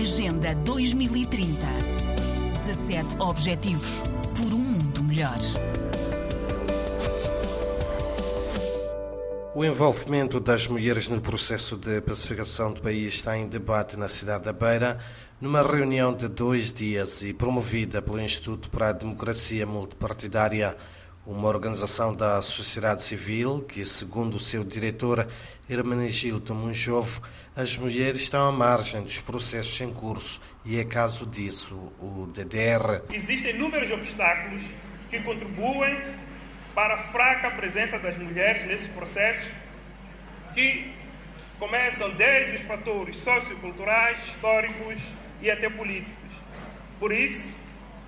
Agenda 2030. 17 Objetivos por um mundo melhor. O envolvimento das mulheres no processo de pacificação do país está em debate na cidade da Beira, numa reunião de dois dias e promovida pelo Instituto para a Democracia Multipartidária uma organização da sociedade civil que, segundo o seu diretor Hermenegildo Munjovo, as mulheres estão à margem dos processos em curso e é caso disso o DDR. Existem inúmeros obstáculos que contribuem para a fraca presença das mulheres nesses processos que começam desde os fatores socioculturais, históricos e até políticos. Por isso,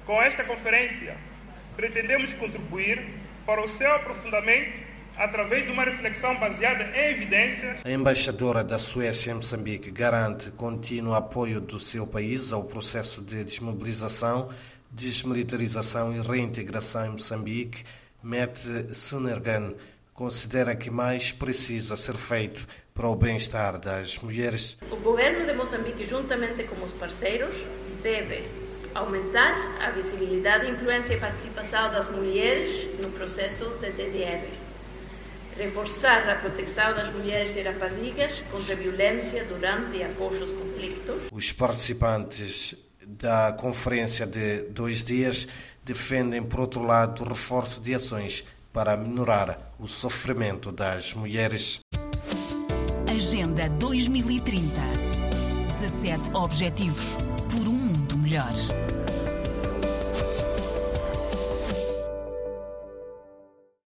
com esta conferência, pretendemos contribuir para o seu aprofundamento através de uma reflexão baseada em evidências. A embaixadora da Suécia em Moçambique garante contínuo apoio do seu país ao processo de desmobilização, desmilitarização e reintegração em Moçambique. Mete Sunergan considera que mais precisa ser feito para o bem-estar das mulheres. O governo de Moçambique, juntamente com os parceiros, deve aumentar a visibilidade, influência e participação das mulheres no processo de DDR, reforçar a proteção das mulheres e raparigas contra a violência durante e após os conflitos. Os participantes da conferência de dois dias defendem, por outro lado, o reforço de ações para minorar o sofrimento das mulheres. Agenda 2030 17 Objetivos melhor.